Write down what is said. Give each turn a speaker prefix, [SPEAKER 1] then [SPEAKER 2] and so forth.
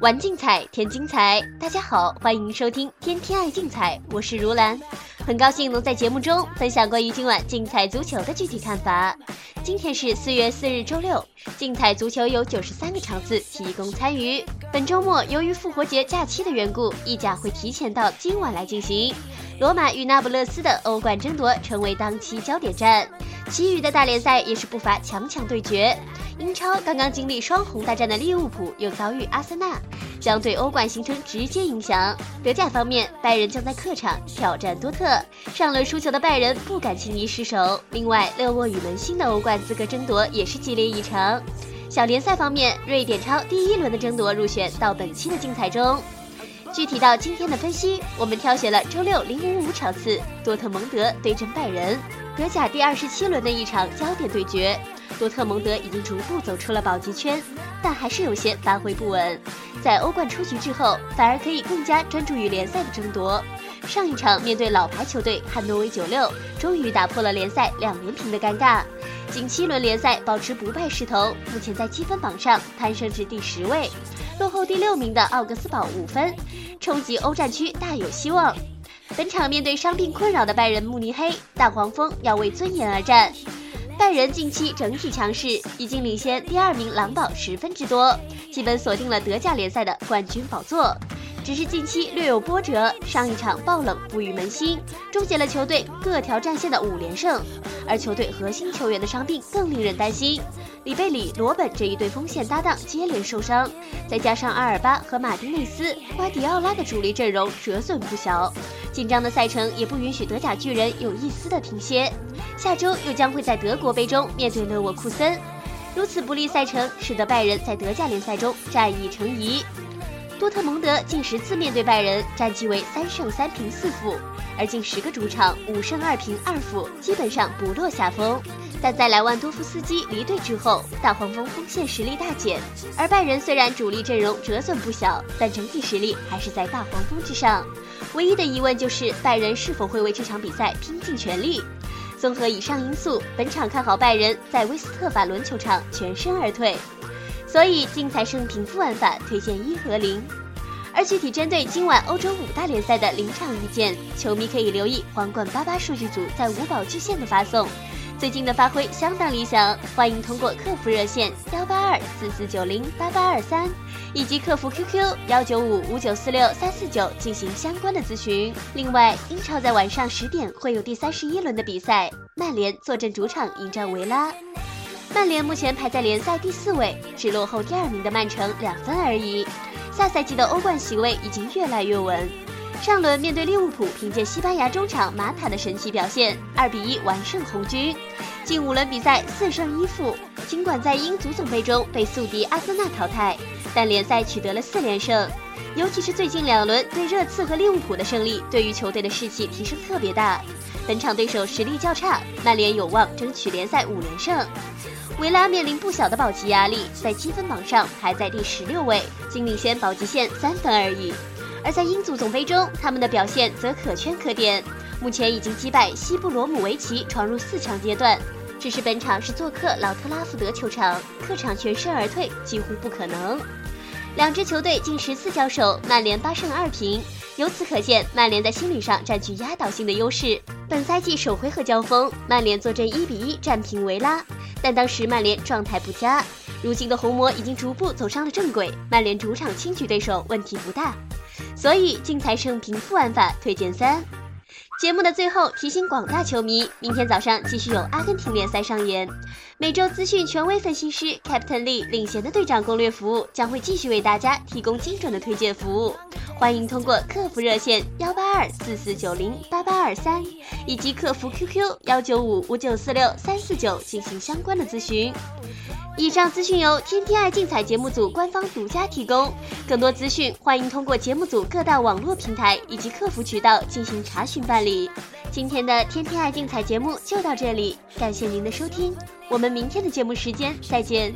[SPEAKER 1] 玩竞彩，添精彩。大家好，欢迎收听《天天爱竞彩》，我是如兰，很高兴能在节目中分享关于今晚竞彩足球的具体看法。今天是四月四日，周六，竞彩足球有九十三个场次提供参与。本周末由于复活节假期的缘故，意甲会提前到今晚来进行。罗马与那不勒斯的欧冠争夺成为当期焦点战，其余的大联赛也是不乏强强对决。英超刚刚经历双红大战的利物浦又遭遇阿森纳，将对欧冠形成直接影响。德甲方面，拜仁将在客场挑战多特，上轮输球的拜仁不敢轻易失手。另外，勒沃与门兴的欧冠资格争夺也是激烈异常。小联赛方面，瑞典超第一轮的争夺入选到本期的竞彩中。具体到今天的分析，我们挑选了周六零五五场次，多特蒙德对阵拜仁，德甲第二十七轮的一场焦点对决。多特蒙德已经逐步走出了保级圈，但还是有些发挥不稳。在欧冠出局之后，反而可以更加专注于联赛的争夺。上一场面对老牌球队汉诺威九六，终于打破了联赛两连平的尴尬。近七轮联赛保持不败势头，目前在积分榜上攀升至第十位，落后第六名的奥格斯堡五分，冲击欧战区大有希望。本场面对伤病困扰的拜仁慕尼黑，大黄蜂要为尊严而战。拜仁近期整体强势，已经领先第二名狼堡十分之多，基本锁定了德甲联赛的冠军宝座。只是近期略有波折，上一场爆冷不与门兴，终结了球队各条战线的五连胜。而球队核心球员的伤病更令人担心，里贝里、罗本这一对锋线搭档接连受伤，再加上阿尔巴和马丁内斯、瓜迪奥拉的主力阵容折损不小，紧张的赛程也不允许德甲巨人有一丝的停歇。下周又将会在德国杯中面对勒沃库森，如此不利赛程使得拜仁在德甲联赛中战意成疑。多特蒙德近十次面对拜仁，战绩为三胜三平四负，而近十个主场五胜二平二负，基本上不落下风。但在莱万多夫斯基离队之后，大黄蜂锋线实力大减，而拜仁虽然主力阵容折损不小，但整体实力还是在大黄蜂之上。唯一的疑问就是拜仁是否会为这场比赛拼尽全力。综合以上因素，本场看好拜仁在威斯特法伦球场全身而退。所以竞彩胜平负玩法推荐一和零，而具体针对今晚欧洲五大联赛的临场意见，球迷可以留意皇冠八八数据组在五宝巨献的发送，最近的发挥相当理想，欢迎通过客服热线幺八二四四九零八八二三以及客服 QQ 幺九五五九四六三四九进行相关的咨询。另外，英超在晚上十点会有第三十一轮的比赛，曼联坐镇主场迎战维拉。曼联目前排在联赛第四位，只落后第二名的曼城两分而已。下赛季的欧冠席位已经越来越稳。上轮面对利物浦，凭借西班牙中场马塔的神奇表现，二比一完胜红军。近五轮比赛四胜一负，尽管在英足总杯中被宿敌阿森纳淘汰，但联赛取得了四连胜。尤其是最近两轮对热刺和利物浦的胜利，对于球队的士气提升特别大。本场对手实力较差，曼联有望争取联赛五连胜。维拉面临不小的保级压力，在积分榜上排在第十六位，仅领先保级线三分而已。而在英足总杯中，他们的表现则可圈可点，目前已经击败西布罗姆维奇，闯入四强阶段。只是本场是做客老特拉福德球场，客场全身而退几乎不可能。两支球队近十次交手，曼联八胜二平，由此可见，曼联在心理上占据压倒性的优势。本赛季首回合交锋，曼联坐镇一比一战平维拉。但当时曼联状态不佳，如今的红魔已经逐步走上了正轨，曼联主场轻取对手问题不大，所以竞彩胜平负玩法推荐三。节目的最后提醒广大球迷，明天早上继续有阿根廷联赛上演，每周资讯权威分析师 Captain Lee 领衔的队长攻略服务将会继续为大家提供精准的推荐服务。欢迎通过客服热线幺八二四四九零八八二三以及客服 QQ 幺九五五九四六三四九进行相关的咨询。以上资讯由天天爱竞彩节目组官方独家提供，更多资讯欢迎通过节目组各大网络平台以及客服渠道进行查询办理。今天的天天爱精彩节目就到这里，感谢您的收听，我们明天的节目时间再见。